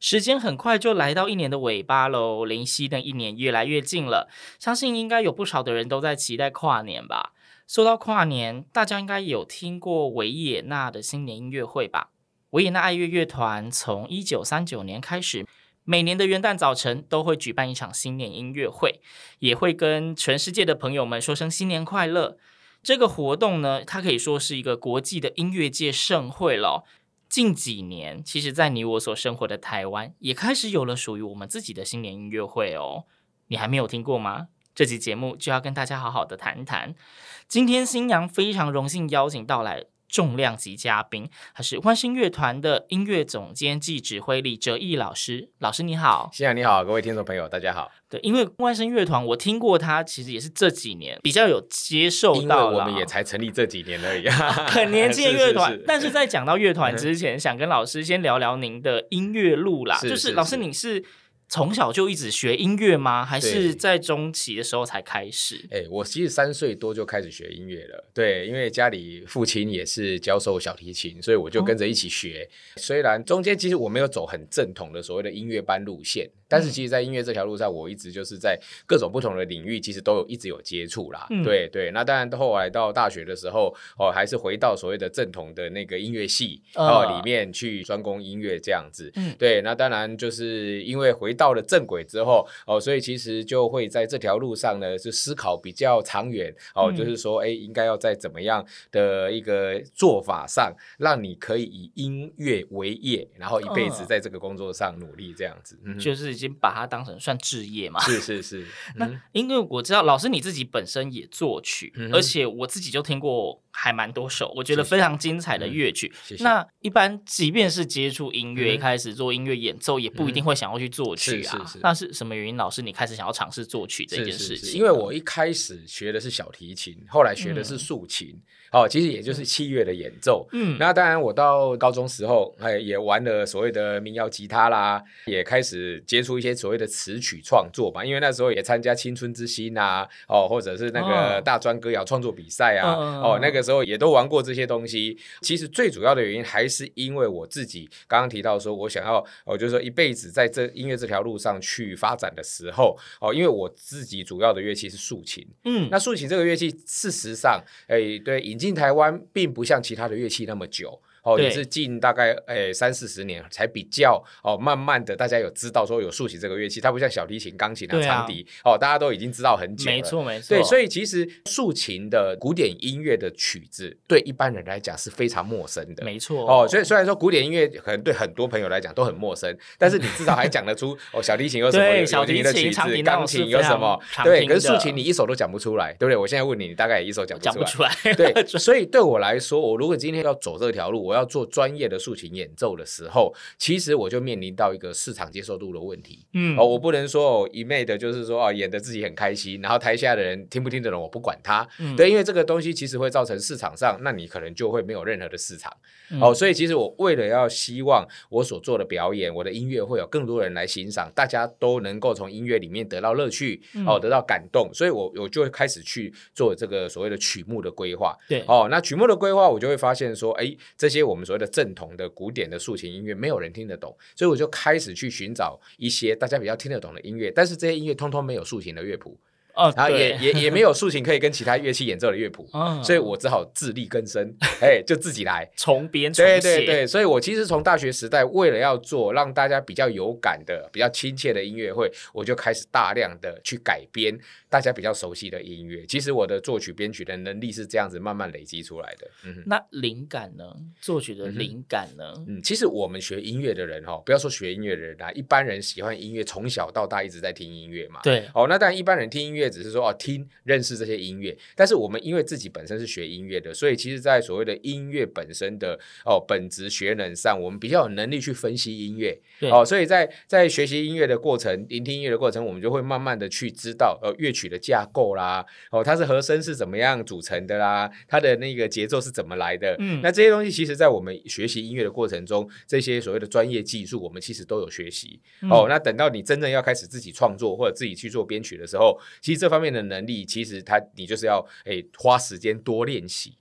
时间很快就来到一年的尾巴喽，离新的一年越来越近了。相信应该有不少的人都在期待跨年吧。说到跨年，大家应该有听过维也纳的新年音乐会吧？维也纳爱乐乐团从一九三九年开始，每年的元旦早晨都会举办一场新年音乐会，也会跟全世界的朋友们说声新年快乐。这个活动呢，它可以说是一个国际的音乐界盛会了。近几年，其实，在你我所生活的台湾，也开始有了属于我们自己的新年音乐会哦。你还没有听过吗？这期节目就要跟大家好好的谈谈。今天新阳非常荣幸邀请到来重量级嘉宾，他是万声乐团的音乐总监暨指挥李哲毅老师。老师你好，新阳你好，各位听众朋友大家好。对，因为万声乐团我听过他，其实也是这几年比较有接受到，因为我们也才成立这几年而已，很年轻的乐团。是是是但是在讲到乐团之前，想跟老师先聊聊您的音乐路啦。就是老师，你是从小就一直学音乐吗？还是在中期的时候才开始？哎、我其实三岁多就开始学音乐了，对，因为家里父亲也是教授小提琴，所以我就跟着一起学。哦、虽然中间其实我没有走很正统的所谓的音乐班路线，但是其实，在音乐这条路上，我一直就是在各种不同的领域，其实都有一直有接触啦。嗯、对对，那当然后来到大学的时候，哦，还是回到所谓的正统的那个音乐系哦里面去专攻音乐这样子。嗯，对，那当然就是因为回到了正轨之后，哦，所以其实就会在这条路上呢，就思考比较长远哦，嗯、就是说，哎，应该要在怎么样的一个做法上，让你可以以音乐为业，然后一辈子在这个工作上努力这样子。嗯，就是已经把它当成算置业嘛。是是是。那、嗯、因为我知道老师你自己本身也作曲，嗯、而且我自己就听过还蛮多首，我觉得非常精彩的乐曲。谢谢。嗯、谢谢。那一般即便是接触音乐，一、开始做音乐演奏，也不一定会想要去作曲啊。是是是。那是什么原因？老师，你开始想要尝试作曲这件事情？因为我一开始学的是小提琴，后来学的是竖琴，嗯、哦，其实也就是器乐的演奏。嗯，那当然，我到高中时候，哎，也玩了所谓的民谣吉他啦，也开始接触一些所谓的词曲创作嘛。因为那时候也参加青春之星啊，哦，或者是那个大专歌谣创作比赛啊，哦，哦，那个时候也都玩过这些东西。其实最主要的原因还是因为我自己刚刚提到说，我想要，哦，就是说一辈子在这音乐这条路上去发展的时候，哦，因为我自己主要的乐器是竖琴，嗯，那竖琴这个乐器，事实上，哎，对，引进台湾并不像其他的乐器那么久。哦，也是近大概诶三四十年才比较哦，慢慢的大家有知道说有竖琴这个乐器，它不像小提琴、钢琴啊、长笛、啊、哦，大家都已经知道很久了。没错没错。对，所以其实竖琴的古典音乐的曲子，对一般人来讲是非常陌生的。没错。哦，所以虽然说古典音乐可能对很多朋友来讲都很陌生，但是你至少还讲得出哦，小提琴有什么小提琴的曲子，钢琴有什么？对，可是竖琴你一首都讲不出来，对不对？我现在问你，你大概也一首讲不出来。出来对，所以对我来说，我如果今天要走这条路，我要做专业的竖琴演奏的时候，其实我就面临到一个市场接受度的问题。嗯，哦，我不能说哦一昧的，就是说啊，演的自己很开心，然后台下的人听不听得懂，我不管他。嗯，对，因为这个东西其实会造成市场上，那你可能就会没有任何的市场。嗯、哦，所以其实我为了要希望我所做的表演，我的音乐会有更多人来欣赏，大家都能够从音乐里面得到乐趣，嗯、哦，得到感动，所以我我就会开始去做这个所谓的曲目的规划。对，哦，那曲目的规划，我就会发现说，哎，这些我们所谓的正统的古典的竖琴音乐，没有人听得懂，所以我就开始去寻找一些大家比较听得懂的音乐，但是这些音乐通通没有竖琴的乐谱。哦，然后也也也没有竖琴可以跟其他乐器演奏的乐谱，嗯 所以我只好自力更生，哎，就自己来。重编重写，对对对，所以我其实从大学时代，为了要做让大家比较有感的、比较亲切的音乐会，我就开始大量的去改编大家比较熟悉的音乐。其实我的作曲编曲的能力是这样子慢慢累积出来的。嗯哼，那灵感呢？作曲的灵感呢？嗯，其实我们学音乐的人哈，不要说学音乐的人啊，一般人喜欢音乐，从小到大一直在听音乐嘛。对，哦，那当然一般人听音乐只是说哦听认识这些音乐，但是我们因为自己本身是学音乐的，所以其实，在所谓的音乐本身的哦本质学能上，我们比较有能力去分析音乐。对哦，所以在在学习音乐的过程、聆听音乐的过程，我们就会慢慢的去知道呃乐曲的架构啦，哦它是和声是怎么样组成的啦，它的那个节奏是怎么来的。嗯那这些东西其实在我们学习音乐的过程中，这些所谓的专业技术，我们其实都有学习。嗯哦，那等到你真正要开始自己创作或者自己去做编曲的时候，其实这方面的能力，其实他你就是要诶花时间多练习，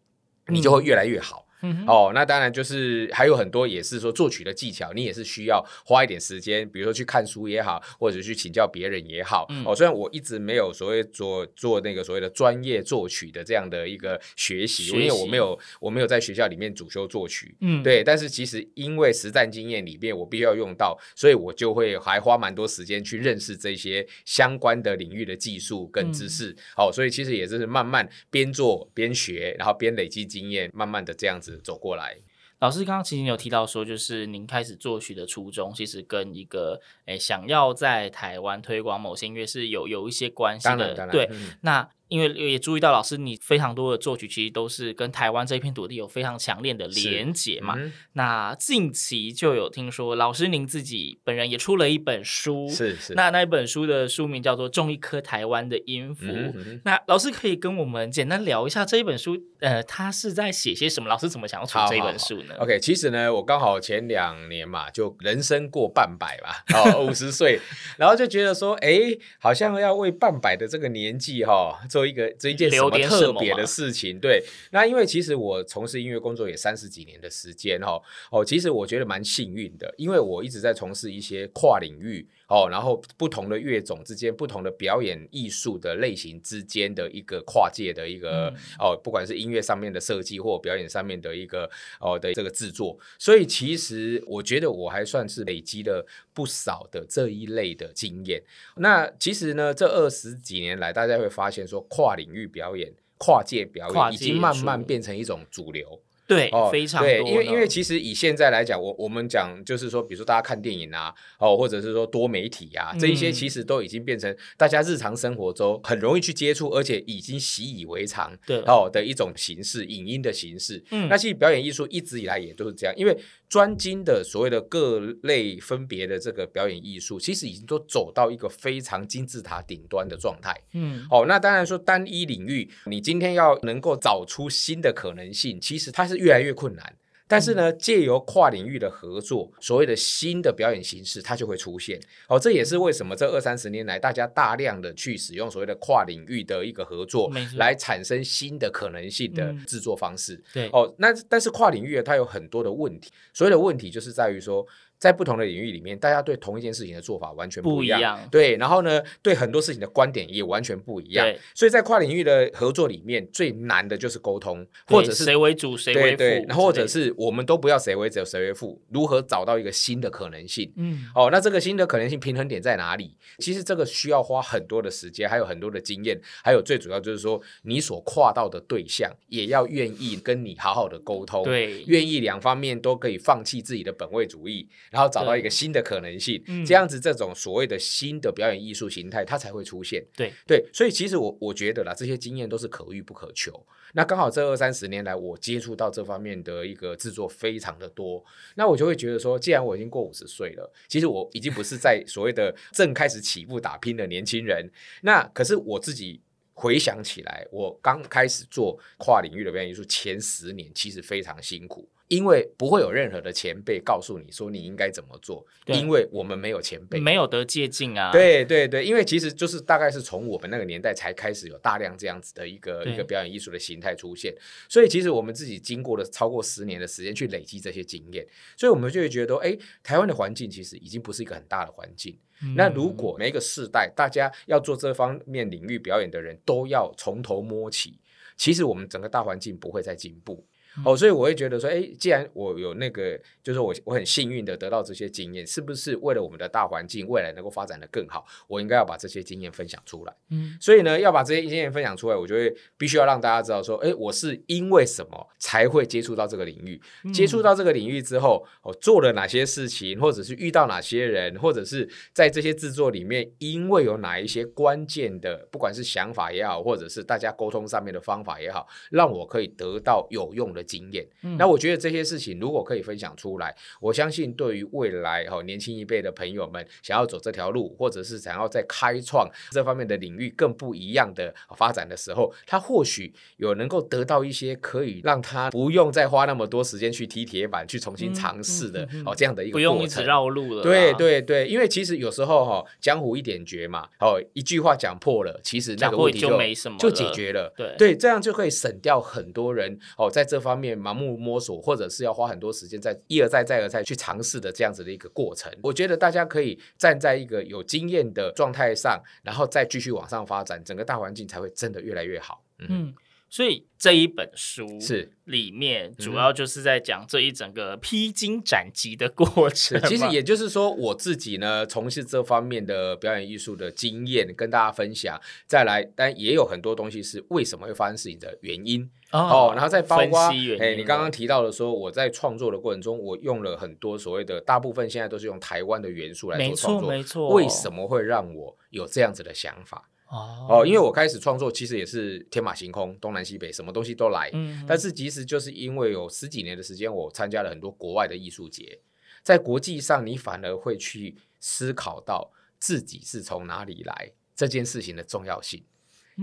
你就会越来越好。哦，那当然就是还有很多也是说作曲的技巧，你也是需要花一点时间，比如说去看书也好，或者去请教别人也好。嗯哦，虽然我一直没有所谓做做那个所谓的专业作曲的这样的一个学习，因为我没有我没有在学校里面主修作曲。嗯，对，但是其实因为实战经验里面我必须要用到，所以我就会还花蛮多时间去认识这些相关的领域的技术跟知识。哦，所以其实也是慢慢边做边学，然后边累积经验，慢慢的这样子走过来。老师刚刚其实有提到说，就是您开始作曲的初衷，其实跟一个诶想要在台湾推广某些音乐是有有一些关系的。对，嗯那因为也注意到老师你非常多的作曲其实都是跟台湾这片土地有非常强烈的连结嘛。嗯那近期就有听说老师您自己本人也出了一本书，是是。那那一本书的书名叫做《种一颗台湾的音符》。嗯嗯那老师可以跟我们简单聊一下这一本书，呃，他是在写些什么？老师怎么想要出这一本书呢好好好？OK，其实呢，我刚好前两年嘛，就人生过半百吧，哦，五十岁，然后就觉得说，哎，好像要为半百的这个年纪哈、哦，做一个做一件什么特别的事情。对，那因为其实我从事音乐工作也三十几年的时间哈、哦，哦，其实我觉得蛮幸运的，因为我一直在从事一些跨领域哦，然后不同的乐种之间、不同的表演艺术的类型之间的一个跨界的一个、嗯、哦，不管是音乐上面的设计或表演上面的一个哦的这个制作，所以其实我觉得我还算是累积了不少的这一类的经验。那其实呢，这二十几年来，大家会发现说，跨领域表演、跨界表演已经慢慢变成一种主流。对，哦，非常多。对，因为因为其实以现在来讲，我我们讲就是说，比如说大家看电影啊，哦，或者是说多媒体啊，这一些其实都已经变成大家日常生活中很容易去接触，而且已经习以为常，对哦的一种形式，影音的形式。嗯，那其实表演艺术一直以来也都是这样，因为专精的所谓的各类分别的这个表演艺术，其实已经都走到一个非常金字塔顶端的状态。嗯，哦，那当然说单一领域，你今天要能够找出新的可能性，其实它是越来越困难。但是呢，借由跨领域的合作，所谓的新的表演形式，它就会出现。哦，这也是为什么这二三十年来，大家大量的去使用所谓的跨领域的一个合作，来产生新的可能性的制作方式。嗯、对，哦，那但是跨领域它有很多的问题，所谓的问题就是在于说。在不同的领域里面，大家对同一件事情的做法完全不一样。对，然后呢，对很多事情的观点也完全不一样。对，所以在跨领域的合作里面，最难的就是沟通，或者是谁为主，谁为辅，对，然后或者是我们都不要谁为主，谁为辅，如何找到一个新的可能性？嗯，哦，那这个新的可能性平衡点在哪里？其实这个需要花很多的时间，还有很多的经验，还有最主要就是说，你所跨到的对象也要愿意跟你好好的沟通，对，愿意两方面都可以放弃自己的本位主义，然后找到一个新。的可能性，嗯、这样子，这种所谓的新的表演艺术形态，它才会出现。对对，所以其实我我觉得啦，这些经验都是可遇不可求。那刚好这二三十年来，我接触到这方面的一个制作非常的多，那我就会觉得说，既然我已经过五十岁了，其实我已经不是在所谓的正开始起步打拼的年轻人。那可是我自己回想起来，我刚开始做跨领域的表演艺术前十年，其实非常辛苦。因为不会有任何的前辈告诉你说你应该怎么做，因为我们没有前辈，没有得借鉴啊。对对对，因为其实就是大概是从我们那个年代才开始有大量这样子的一个一个表演艺术的形态出现，所以其实我们自己经过了超过十年的时间去累积这些经验，所以我们就会觉得，哎，台湾的环境其实已经不是一个很大的环境。嗯、那如果每一个世代大家要做这方面领域表演的人都要从头摸起，其实我们整个大环境不会再进步。哦，所以我会觉得说，哎，既然我有那个，就是我我很幸运的得到这些经验，是不是为了我们的大环境未来能够发展的更好，我应该要把这些经验分享出来？嗯，所以呢，要把这些经验分享出来，我就会必须要让大家知道说，哎，我是因为什么才会接触到这个领域？接触到这个领域之后，我做了哪些事情，或者是遇到哪些人，或者是在这些制作里面，因为有哪一些关键的，不管是想法也好，或者是大家沟通上面的方法也好，让我可以得到有用的。经验，那我觉得这些事情如果可以分享出来，我相信对于未来哈年轻一辈的朋友们想要走这条路，或者是想要在开创这方面的领域更不一样的发展的时候，他或许有能够得到一些可以让他不用再花那么多时间去踢铁板去重新尝试的哦这样的一个过程，不用一直绕路了。对对对，因为其实有时候哈江湖一点绝嘛，哦一句话讲破了，其实那个问题就，就没什么就解决了。对对，这样就可以省掉很多人哦在这方面。盲目摸索，或者是要花很多时间在一而再、再而再去尝试的这样子的一个过程，我觉得大家可以站在一个有经验的状态上，然后再继续往上发展，整个大环境才会真的越来越好。嗯所以这一本书是里面主要就是在讲这一整个披荆斩棘的过程。其实也就是说，我自己呢从事这方面的表演艺术的经验跟大家分享。再来，但也有很多东西是为什么会发生事情的原因哦，哦。然后再包括哎，你刚刚提到的说，我在创作的过程中，我用了很多所谓的大部分现在都是用台湾的元素来做创作，没错，没错。为什么会让我有这样子的想法？哦，因为我开始创作，其实也是天马行空，东南西北什么东西都来。嗯，但是其实就是因为有十几年的时间，我参加了很多国外的艺术节，在国际上，你反而会去思考到自己是从哪里来这件事情的重要性。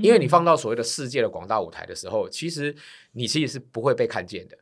因为你放到所谓的世界的广大舞台的时候，其实你其实是不会被看见的，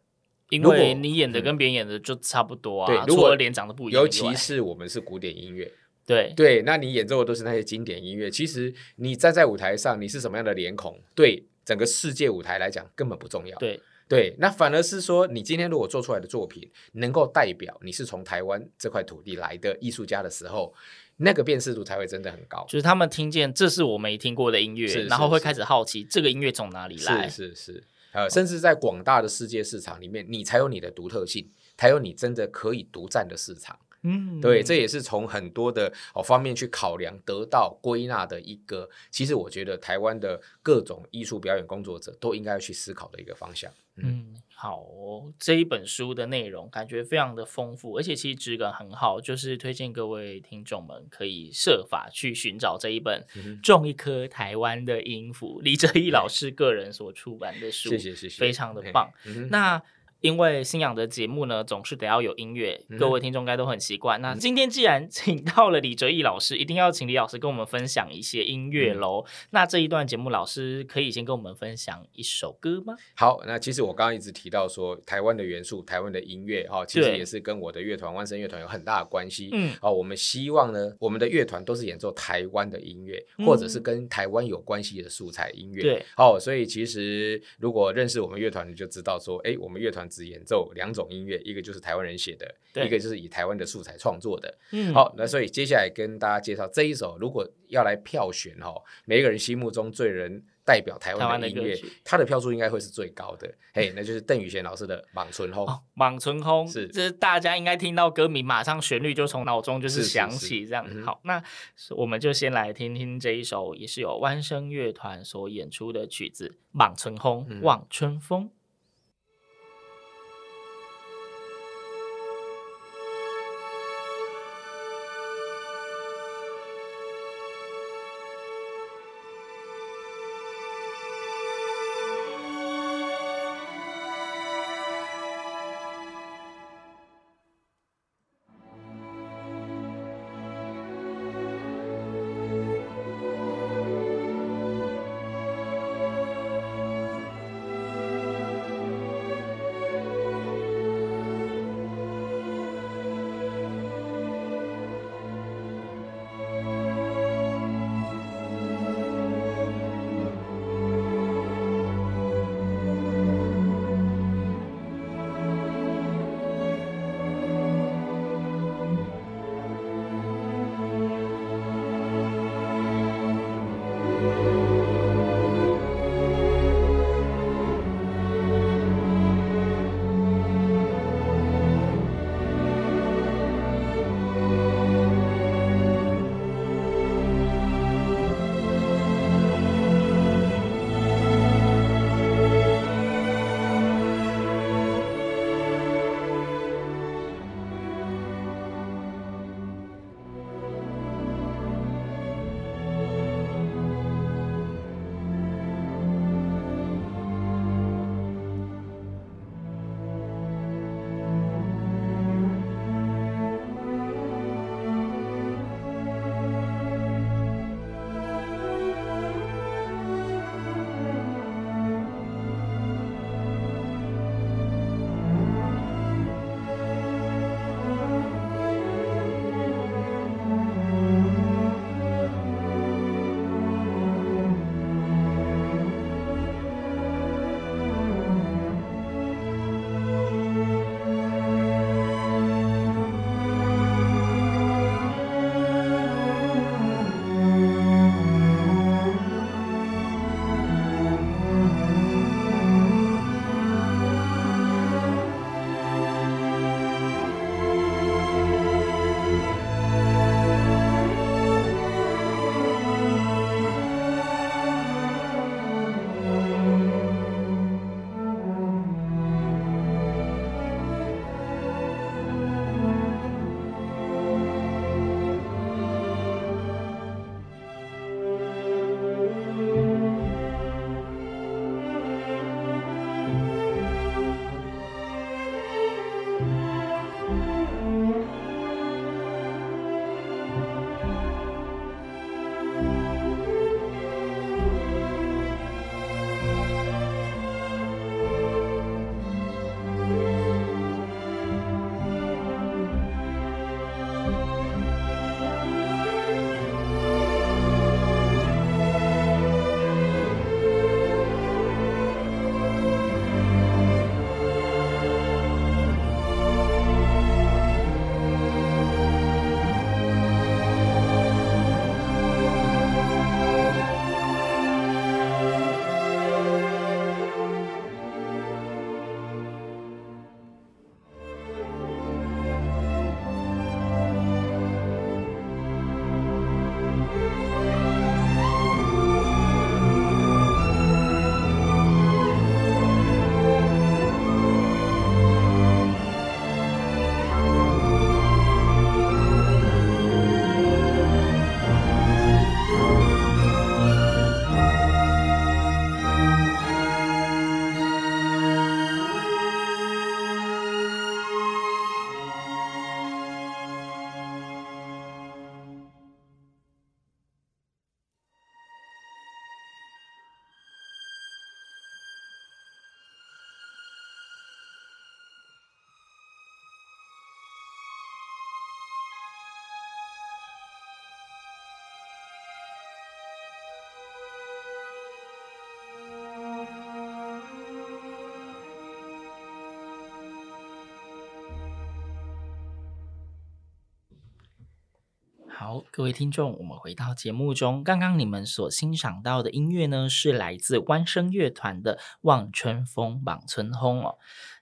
因为你演的跟别人演的就差不多啊。对，如果脸长得不一样，尤其是我们是古典音乐。对对，那你演奏的都是那些经典音乐。其实你站在舞台上，你是什么样的脸孔，对整个世界舞台来讲根本不重要。对对，那反而是说，你今天如果做出来的作品能够代表你是从台湾这块土地来的艺术家的时候，那个辨识度才会真的很高。就是他们听见这是我没听过的音乐，是是是，然后会开始好奇这个音乐从哪里来。是是是，呃，甚至在广大的世界市场里面，你才有你的独特性，才有你真的可以独占的市场。嗯，对，这也是从很多的哦方面去考量，得到归纳的一个。其实我觉得台湾的各种艺术表演工作者都应该要去思考的一个方向。嗯，好哦，这一本书的内容感觉非常的丰富，而且其实质感很好，就是推荐各位听众们可以设法去寻找这一本《种一颗台湾的音符》，李哲毅老师个人所出版的书，谢谢谢谢，非常的棒。那。因为信仰的节目呢，总是得要有音乐，各位听众应该都很习惯。嗯、那今天既然请到了李哲毅老师，一定要请李老师跟我们分享一些音乐喽。嗯、那这一段节目，老师可以先跟我们分享一首歌吗？好，那其实我刚刚一直提到说，台湾的元素，台湾的音乐，哈，其实也是跟我的乐团万声乐团有很大的关系。嗯，哦，我们希望呢，我们的乐团都是演奏台湾的音乐，嗯、或者是跟台湾有关系的素材音乐。对，哦，所以其实如果认识我们乐团，你就知道说，哎，我们乐团。只演奏两种音乐，一个就是台湾人写的，对一个就是以台湾的素材创作的。嗯，好，那所以接下来跟大家介绍这一首，如果要来票选哦，每一个人心目中最人代表台湾的音乐，它的票数应该会是最高的。嘿，那就是邓宇贤老师的《莽春风》。哦，《望春风》是，这是大家应该听到歌名，马上旋律就从脑中就是响起这样。好，那我们就先来听听这一首，也是由万声乐团所演出的曲子《莽春轰》。望春风。好，各位听众，我们回到节目中。刚刚你们所欣赏到的音乐呢，是来自弯声乐团的《望春风·望春风》哦。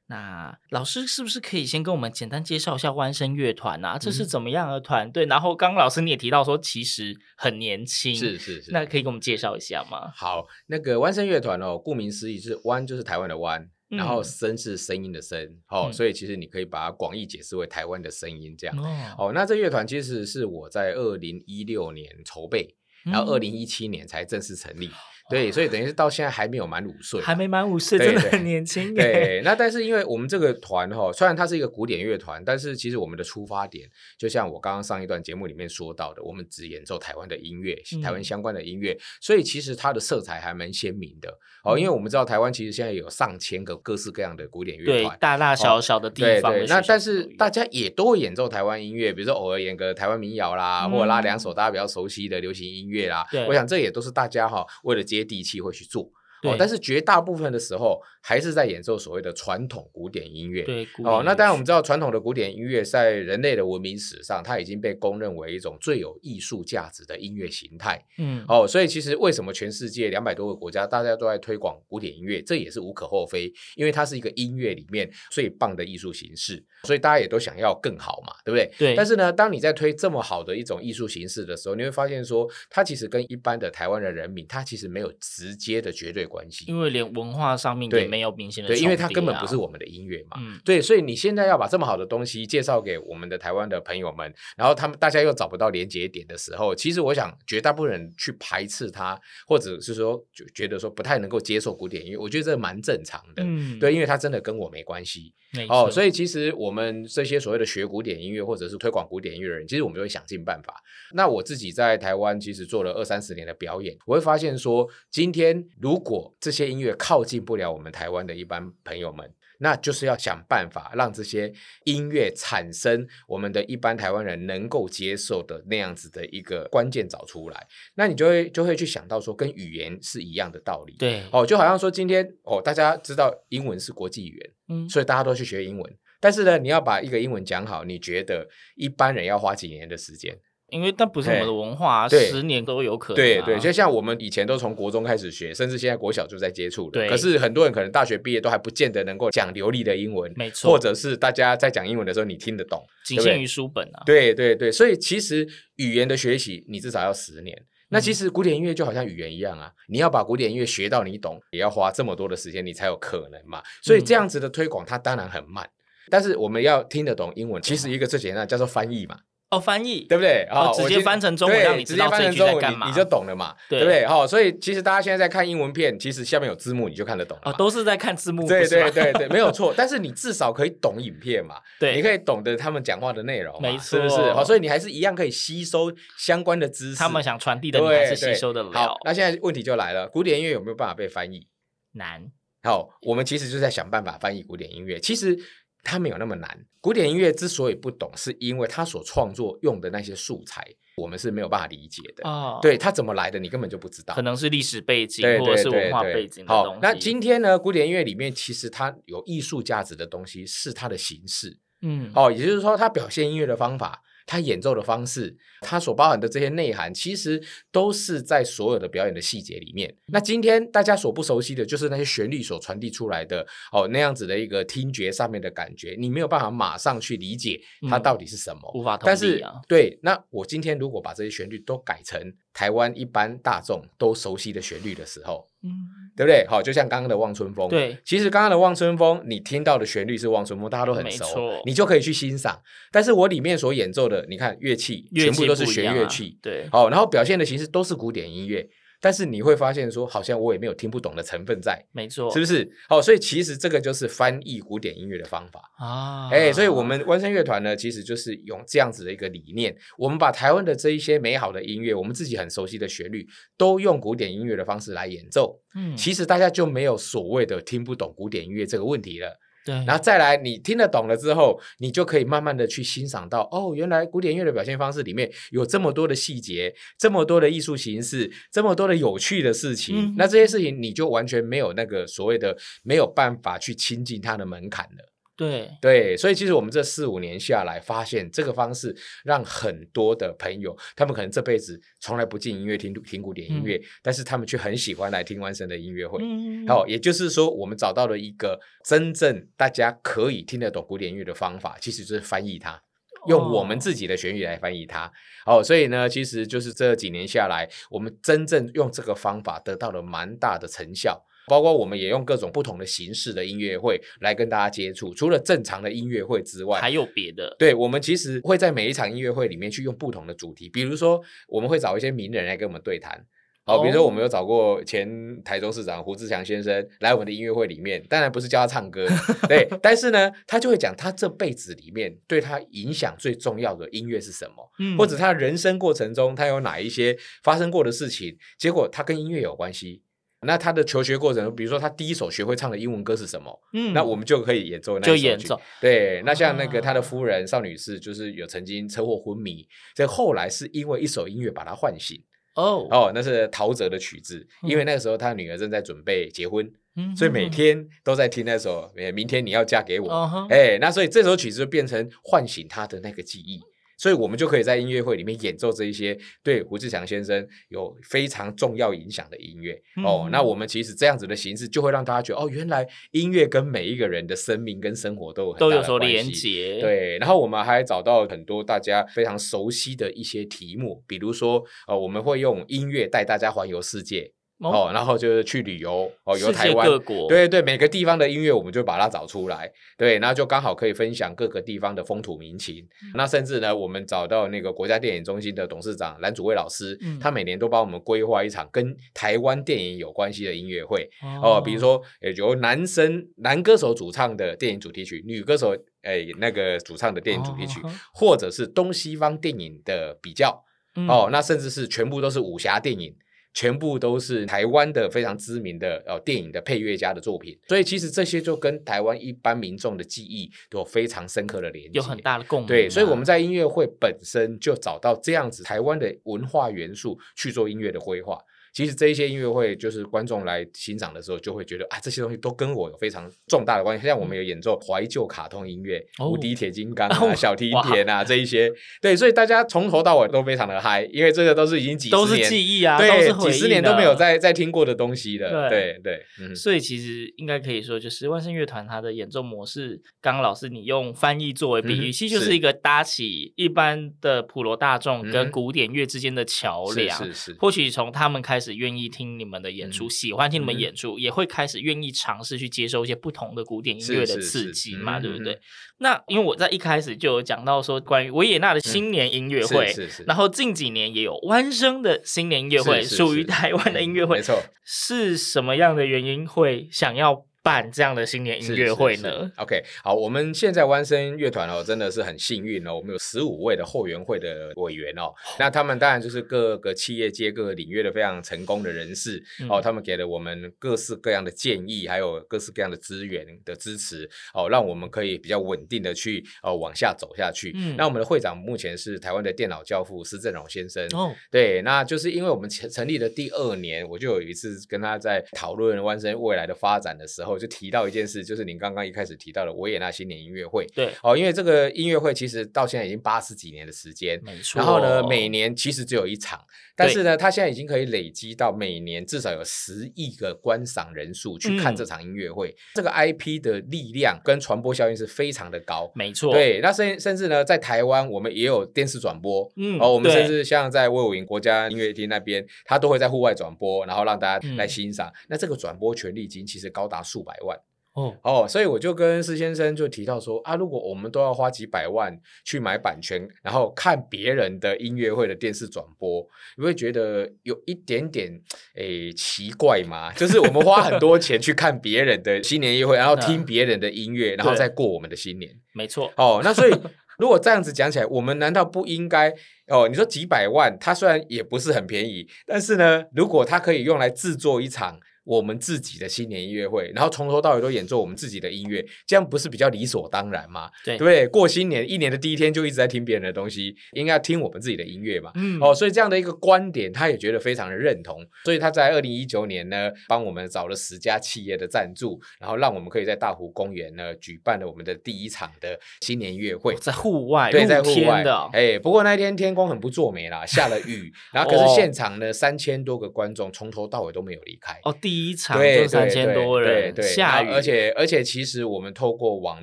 那老师是不是可以先跟我们简单介绍一下弯声乐团啊？这是怎么样的团队？嗯、然后刚刚老师你也提到说，其实很年轻，是是是。那可以给我们介绍一下吗？好，那个弯声乐团哦，顾名思义是弯，就是台湾的湾。然后声是声音的声，嗯、哦，所以其实你可以把它广义解释为台湾的声音这样。哦，哦，那这乐团其实是我在二零一六年筹备，然后二零一七年才正式成立。嗯对，所以等于是到现在还没有满五岁，还没满五岁，真的很年轻。对，那但是因为我们这个团哈，虽然它是一个古典乐团，但是其实我们的出发点，就像我刚刚上一段节目里面说到的，我们只演奏台湾的音乐，台湾相关的音乐，嗯、所以其实它的色彩还蛮鲜明的。哦，因为我们知道台湾其实现在有上千个各式各样的古典乐团，对，大大小小的地方的。对对，那但是大家也都会演奏台湾音乐，比如说偶尔演个台湾民谣啦，嗯、或者拉两首大家比较熟悉的流行音乐啦。对，我想这也都是大家哈为了接接地气会去做。哦，但是绝大部分的时候还是在演奏所谓的传统古典音乐。对，哦，那当然我们知道传统的古典音乐在人类的文明史上，它已经被公认为一种最有艺术价值的音乐形态。嗯，哦，所以其实为什么全世界两百多个国家大家都在推广古典音乐，这也是无可厚非，因为它是一个音乐里面最棒的艺术形式，所以大家也都想要更好嘛，对不对？对。但是呢，当你在推这么好的一种艺术形式的时候，你会发现说，它其实跟一般的台湾的人民，它其实没有直接的绝对关系，因为连文化上面也没有明显的对，对，因为它根本不是我们的音乐嘛。嗯，对，所以你现在要把这么好的东西介绍给我们的台湾的朋友们，然后他们大家又找不到连接点的时候，其实我想绝大部分人去排斥它，或者是说就觉得说不太能够接受古典音乐，我觉得这蛮正常的。嗯，对，因为它真的跟我没关系。哦，所以其实我们这些所谓的学古典音乐或者是推广古典音乐的人，其实我们就会想尽办法。那我自己在台湾其实做了二三十年的表演，我会发现说，今天如果这些音乐靠近不了我们台湾的一般朋友们，那就是要想办法让这些音乐产生我们的一般台湾人能够接受的那样子的一个关键找出来。那你就会就会去想到说，跟语言是一样的道理。对，哦，就好像说今天哦，大家知道英文是国际语言，嗯，所以大家都去学英文。但是呢，你要把一个英文讲好，你觉得一般人要花几年的时间？因为那不是我们的文化，十年都有可能。对对，就像我们以前都从国中开始学，甚至现在国小就在接触了。对。可是很多人可能大学毕业都还不见得能够讲流利的英文，没错。或者是大家在讲英文的时候你听得懂，仅限于书本啊。对对对，所以其实语言的学习你至少要十年。那其实古典音乐就好像语言一样啊，你要把古典音乐学到你懂，也要花这么多的时间，你才有可能嘛。所以这样子的推广它当然很慢，但是我们要听得懂英文，其实一个最简单叫做翻译嘛。哦，翻译对不对？哦，直接翻成中文，让你直接翻成中文，你你就懂了嘛，对不对？好，所以其实大家现在在看英文片，其实下面有字幕，你就看得懂了。哦，都是在看字幕，对对对对，没有错。但是你至少可以懂影片嘛，对，你可以懂得他们讲话的内容，没错，是不是？好，所以你还是一样可以吸收相关的知识。他们想传递的，你还是吸收的了。好，那现在问题就来了，古典音乐有没有办法被翻译？难。好，我们其实就在想办法翻译古典音乐。其实。它没有那么难。古典音乐之所以不懂，是因为它所创作用的那些素材，我们是没有办法理解的。哦，对，它怎么来的，你根本就不知道。可能是历史背景，或者是文化背景的东西。好，那今天呢，古典音乐里面其实它有艺术价值的东西是它的形式。嗯，哦，也就是说，它表现音乐的方法。他演奏的方式，他所包含的这些内涵，其实都是在所有的表演的细节里面。那今天大家所不熟悉的，就是那些旋律所传递出来的哦，那样子的一个听觉上面的感觉，你没有办法马上去理解它到底是什么，嗯、无法同理啊。但是，对，那我今天如果把这些旋律都改成台湾一般大众都熟悉的旋律的时候，嗯。对不对？好，就像刚刚的《望春风》。对，其实刚刚的《望春风》，你听到的旋律是《望春风》，大家都很熟，你就可以去欣赏。但是我里面所演奏的，你看乐器，全部都是弦乐器，对，好，然后表现的形式都是古典音乐。但是你会发现说，好像我也没有听不懂的成分在，没错，是不是？哦，所以其实这个就是翻译古典音乐的方法啊。哎，所以我们湾声乐团呢，其实就是用这样子的一个理念，我们把台湾的这一些美好的音乐，我们自己很熟悉的旋律，都用古典音乐的方式来演奏。嗯，其实大家就没有所谓的听不懂古典音乐这个问题了。对，然后再来，你听得懂了之后，你就可以慢慢的去欣赏到，哦，原来古典音乐的表现方式里面有这么多的细节，这么多的艺术形式，这么多的有趣的事情。嗯、那这些事情你就完全没有那个所谓的没有办法去亲近它的门槛了。对对，所以其实我们这四五年下来，发现这个方式让很多的朋友，他们可能这辈子从来不进音乐厅听，古典音乐，嗯、但是他们却很喜欢来听万神的音乐会。嗯，好，也就是说，我们找到了一个真正大家可以听得懂古典音乐的方法，其实就是翻译它，用我们自己的旋律来翻译它。哦，所以呢，其实就是这几年下来，我们真正用这个方法得到了蛮大的成效。包括我们也用各种不同的形式的音乐会来跟大家接触，除了正常的音乐会之外，还有别的。对，我们其实会在每一场音乐会里面去用不同的主题，比如说我们会找一些名人来跟我们对谈。好，比如说我们有找过前台中市长胡志强先生来我们的音乐会里面，当然不是教他唱歌，对，但是呢，他就会讲他这辈子里面对他影响最重要的音乐是什么，嗯，或者他人生过程中他有哪一些发生过的事情，结果他跟音乐有关系。那他的求学过程，比如说他第一首学会唱的英文歌是什么？嗯，那我们就可以演奏那首。就演奏。对，那像那个他的夫人邵女士，就是有曾经车祸昏迷，这后来是因为一首音乐把他唤醒。哦哦，那是陶喆的曲子，因为那个时候他女儿正在准备结婚，嗯，所以每天都在听那首《明天你要嫁给我》。哎，那所以这首曲子就变成唤醒他的那个记忆。所以我们就可以在音乐会里面演奏这一些对胡志强先生有非常重要影响的音乐、嗯、哦。那我们其实这样子的形式就会让大家觉得哦，原来音乐跟每一个人的生命跟生活都有都有所连结。对，然后我们还找到很多大家非常熟悉的一些题目，比如说呃，我们会用音乐带大家环游世界。哦，然后就是去旅游哦，游台湾，对对，每个地方的音乐我们就把它找出来，对，然后就刚好可以分享各个地方的风土民情。嗯、那甚至呢，我们找到那个国家电影中心的董事长蓝祖蔚老师，嗯、他每年都帮我们规划一场跟台湾电影有关系的音乐会。哦，哦，比如说由男生男歌手主唱的电影主题曲，女歌手哎那个主唱的电影主题曲，哦、或者是东西方电影的比较、嗯、哦，那甚至是全部都是武侠电影。全部都是台湾的非常知名的呃电影的配乐家的作品，所以其实这些就跟台湾一般民众的记忆有非常深刻的连接，有很大的共鸣。对，所以我们在音乐会本身就找到这样子台湾的文化元素去做音乐的规划。其实这一些音乐会，就是观众来欣赏的时候，就会觉得啊，这些东西都跟我有非常重大的关系。像我们有演奏怀旧卡通音乐，哦《无敌铁金刚 》啊，哦、小甜甜啊，哇这一些，对，所以大家从头到尾都非常的嗨，因为这个都是已经几十年，都是记忆啊，对，都是几十年都没有再再听过的东西的，对对。所以其实应该可以说，就是万圣乐团它的演奏模式，刚刚老师你用翻译作为比喻，嗯、其实就是。一个搭起一般的普罗大众跟古典乐之间的桥梁，是是是，或许从他们开始愿意听。你们的演出，喜欢听你们演出，也会开始愿意尝试去接受一些不同的古典音乐的刺激嘛，对不对？那因为我在一开始就有讲到说，关于维也纳的新年音乐会，然后近几年也有弯声的新年音乐会，属于台湾的音乐会，没错，是什么样的原因会想要办这样的新年音乐会呢？是是是？OK，好，我们现在弯声乐团哦，真的是很幸运哦，我们有十五位的后援会的委员哦，那他们当然就是各个企业界各个领域的非常成功的人士、嗯、哦，他们给了我们各式各样的建议，还有各式各样的资源的支持哦，让我们可以比较稳定的去哦往下走下去。嗯，那我们的会长目前是台湾的电脑教父施正荣先生哦，对，那就是因为我们成成立的第二年，我就有一次跟他在讨论弯声未来的发展的时候。我就提到一件事，就是您刚刚一开始提到的维也纳新年音乐会。对，哦，因为这个音乐会其实到现在已经八十几年的时间，没错。然后呢，每年其实只有一场，但是呢，它现在已经可以累积到每年至少有十亿个观赏人数去看这场音乐会。这个 IP 的力量跟传播效应是非常的高，没错。对，那甚甚至呢，在台湾我们也有电视转播，嗯，哦，我们甚至像在魏武营国家音乐厅那边，它都会在户外转播，然后让大家来欣赏。那这个转播权利金其实高达数。数百万哦哦，所以我就跟施先生就提到说啊，如果我们都要花几百万去买版权，然后看别人的音乐会的电视转播，你会觉得有一点点诶奇怪吗？就是我们花很多钱去看别人的新年音乐会，然后听别人的音乐，然后再过我们的新年，没错哦。那所以如果这样子讲起来，我们难道不应该哦？你说几百万，它虽然也不是很便宜，但是呢，如果它可以用来制作一场。我们自己的新年音乐会，然后从头到尾都演奏我们自己的音乐，这样不是比较理所当然吗？对，对，过新年一年的第一天就一直在听别人的东西，应该要听我们自己的音乐嘛。嗯，哦，所以这样的一个观点，他也觉得非常的认同，所以他在二零一九年呢，帮我们找了十家企业的赞助，然后让我们可以在大湖公园呢举办了我们的第一场的新年音乐会，在户外，对，在户外的，哎，不过那天天光很不作美啦，下了雨，然后可是现场呢三千多个观众从头到尾都没有离开。哦，第一场就三千多人，对对，下雨，而且而且其实我们透过网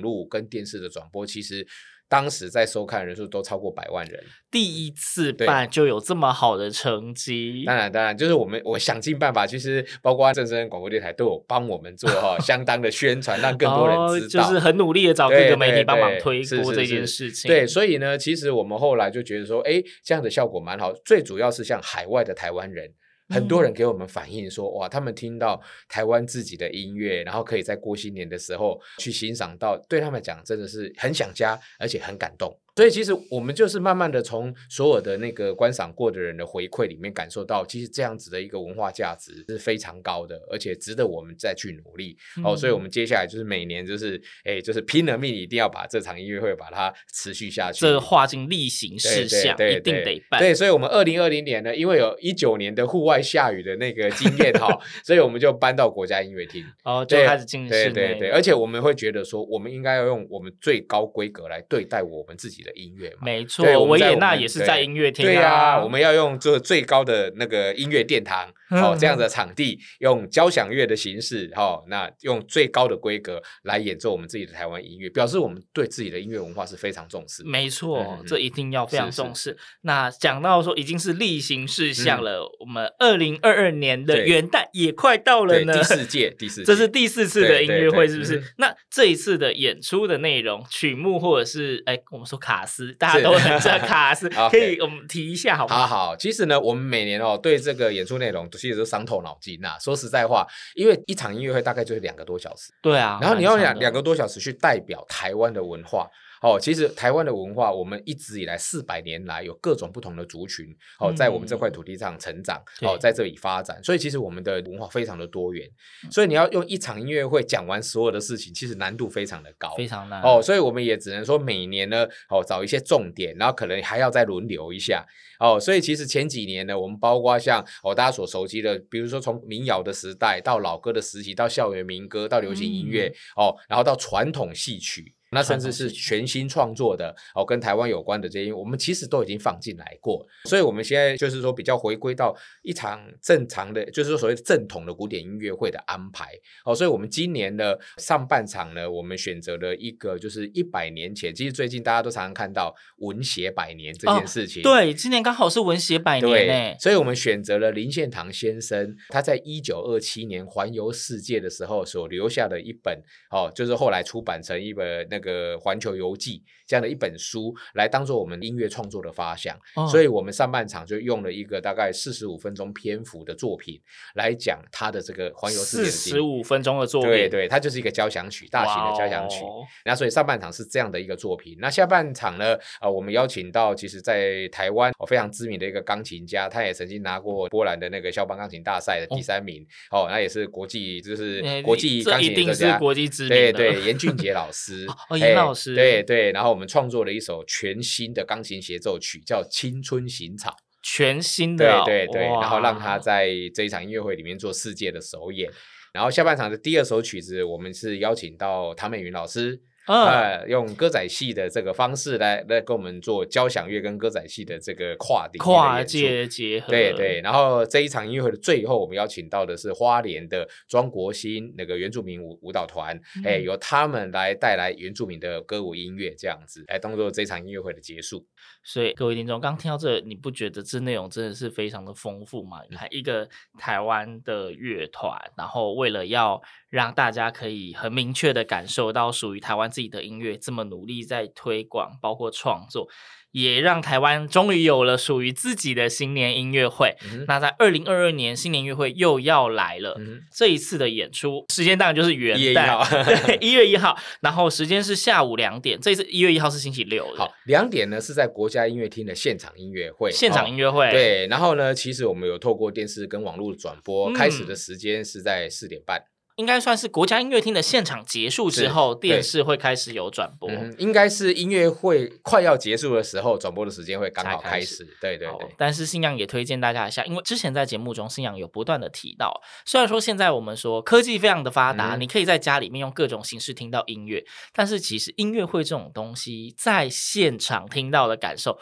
络跟电视的转播，其实当时在收看人数都超过百万人。第一次办就有这么好的成绩，当然当然，就是我们我想尽办法，其实包括正声广播电台都有帮我们做哈 相当的宣传，让更多人知道，就是很努力的找各个媒体帮忙推播这件事情。对，所以呢，其实我们后来就觉得说，哎，这样的效果蛮好。最主要是像海外的台湾人。很多人给我们反映说，哇，他们听到台湾自己的音乐，然后可以在过新年的时候去欣赏到，对他们讲真的是很想家，而且很感动。所以其实我们就是慢慢的从所有的那个观赏过的人的回馈里面感受到，其实这样子的一个文化价值是非常高的，而且值得我们再去努力。嗯、哦，所以我们接下来就是每年就是哎，就是拼了命一定要把这场音乐会把它持续下去，这个划进例行事项，一定得办。对，所以我们二零二零年呢，因为有一九年的户外下雨的那个经验哈、哦，所以我们就搬到国家音乐厅，哦，就开始进行。对对对，而且我们会觉得说，我们应该要用我们最高规格来对待我们自己的音乐嘛。没错，维也纳也是在音乐厅啊。对啊，我们要用这最高的那个音乐殿堂。哦，这样的 场地用交响乐的形式，哈、哦，那用最高的规格来演奏我们自己的台湾音乐，表示我们对自己的音乐文化是非常重视。没错，嗯、这一定要非常重视。是是那讲到说已经是例行事项了，嗯、我们二零二二年的元旦也快到了呢。第四届，第四 届，这是第四次的音乐会，是不是？那这一次的演出的内容、曲目或者是哎，我们说卡斯，大家都很知道卡斯，可以我们提一下好不好？好好，其实呢，我们每年哦对这个演出内容其实伤透脑筋呐。说实在话，因为一场音乐会大概就是两个多小时，对啊，然后你要两两个多小时去代表台湾的文化。哦，其实台湾的文化，我们一直以来四百年来有各种不同的族群，哦，在我们这块土地上成长，嗯、哦，在这里发展，所以其实我们的文化非常的多元。所以你要用一场音乐会讲完所有的事情，其实难度非常的高，非常难。哦，所以我们也只能说每年呢，哦，找一些重点，然后可能还要再轮流一下。哦，所以其实前几年呢，我们包括像哦大家所熟悉的，比如说从民谣的时代到老歌的时期，到校园民歌，到流行音乐，嗯、哦，然后到传统戏曲。那甚至是全新创作的哦，跟台湾有关的这些，我们其实都已经放进来过，所以我们现在就是说比较回归到一场正常的，就是说所谓正统的古典音乐会的安排。哦，所以我们今年的上半场呢，我们选择了一个就是一百年前，其实最近大家都常常看到文协百年这件事情，哦、对，今年刚好是文协百年对，所以我们选择了林献堂先生他在一九二七年环游世界的时候所留下的一本哦，就是后来出版成一本那个《环球游记》这样的一本书来当做我们音乐创作的发想，哦、所以我们上半场就用了一个大概四十五分钟篇幅的作品来讲他的这个环游世界的。四十五分钟的作品，对对，它就是一个交响曲，大型的交响曲。哦、那所以上半场是这样的一个作品，那下半场呢？啊、呃，我们邀请到其实在台湾非常知名的一个钢琴家，他也曾经拿过波兰的那个肖邦钢琴大赛的第三名，哦，那、哦、也是国际就是国际钢琴家，这一定是国际知名的。对对，严俊杰老师。哦，严老师。对对，然后我们创作了一首全新的钢琴协奏曲，叫《青春行草》，全新的、哦，对对对，然后让他在这一场音乐会里面做世界的首演。然后下半场的第二首曲子，我们是邀请到唐美云老师。呃，用歌仔戏的这个方式来来跟我们做交响乐跟歌仔戏的这个跨的跨界结合，对对。然后这一场音乐会的最后，我们邀请到的是花莲的庄国兴那个原住民舞舞蹈团，哎、嗯，由他们来带来原住民的歌舞音乐，这样子来当做这场音乐会的结束。所以各位听众，刚听到这，你不觉得这内容真的是非常的丰富吗？你看一个台湾的乐团，然后为了要让大家可以很明确的感受到属于台湾。自己的音乐这么努力在推广，包括创作。也让台湾终于有了属于自己的新年音乐会。嗯、那在二零二二年新年音乐会又要来了。嗯、这一次的演出时间当然就是元旦，对，一月一号。然后时间是下午两点。这次一月一号是星期六。好，两点呢是在国家音乐厅的现场音乐会。现场音乐会、哦。对，然后呢，其实我们有透过电视跟网络转播，嗯、开始的时间是在四点半。应该算是国家音乐厅的现场结束之后，电视会开始有转播。嗯、应该是音乐会快要结束的时候，转播的时间会刚好开始。对对对。但是信仰也推荐大家一下，因为之前在节目中，信仰有不断的提到，虽然说现在我们说科技非常的发达，嗯、你可以在家里面用各种形式听到音乐，但是其实音乐会这种东西，在现场听到的感受。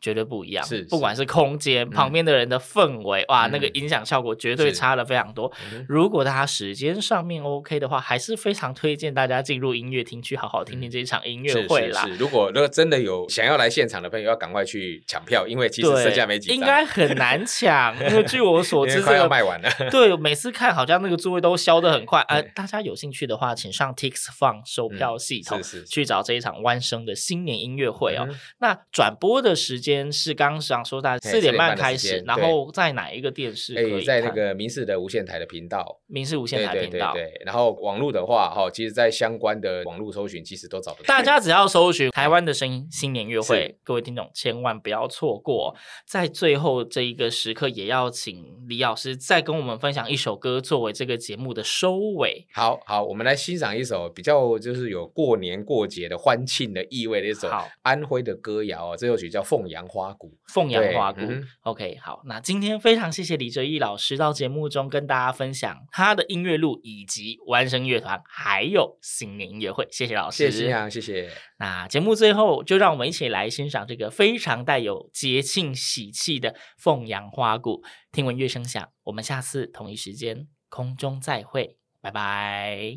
绝对不一样，是，是不管是空间、嗯、旁边的人的氛围，哇，嗯、那个音响效果绝对差了非常多。嗯、如果大家时间上面 OK 的话，还是非常推荐大家进入音乐厅去好好听听这一场音乐会啦。是是是，如果如果真的有想要来现场的朋友，要赶快去抢票，因为其实剩下没几张，应该很难抢。因为据我所 知，快要卖完了。对，每次看好像那个座位都销的很快。呃，大家有兴趣的话，请上 TixFun 售票系统、嗯、是是是去找这一场湾声的新年音乐会哦。嗯、那转播的时间是刚。想说在四点半开始，然后在哪一个电视可以？在那个民视的无线台的频道，民视无线台频道。对，然后网络的话，哈，其实，在相关的网络搜寻，其实都找得到。大家只要搜寻 台湾的声音新年音乐会，各位听众千万不要错过。在最后这一个时刻，也要请李老师再跟我们分享一首歌，作为这个节目的收尾。好好，我们来欣赏一首比较就是有过年过节的欢庆的意味的一首安徽的歌谣啊，这首曲叫《凤阳花鼓》。凤阳花鼓、嗯、，OK，好，那今天非常谢谢李哲毅老师到节目中跟大家分享他的音乐路，以及完声乐团，还有新年音乐会，谢谢老师，谢谢啊，谢谢。那节目最后就让我们一起来欣赏这个非常带有节庆喜气的凤阳花鼓，听闻乐声响，我们下次同一时间空中再会，拜拜。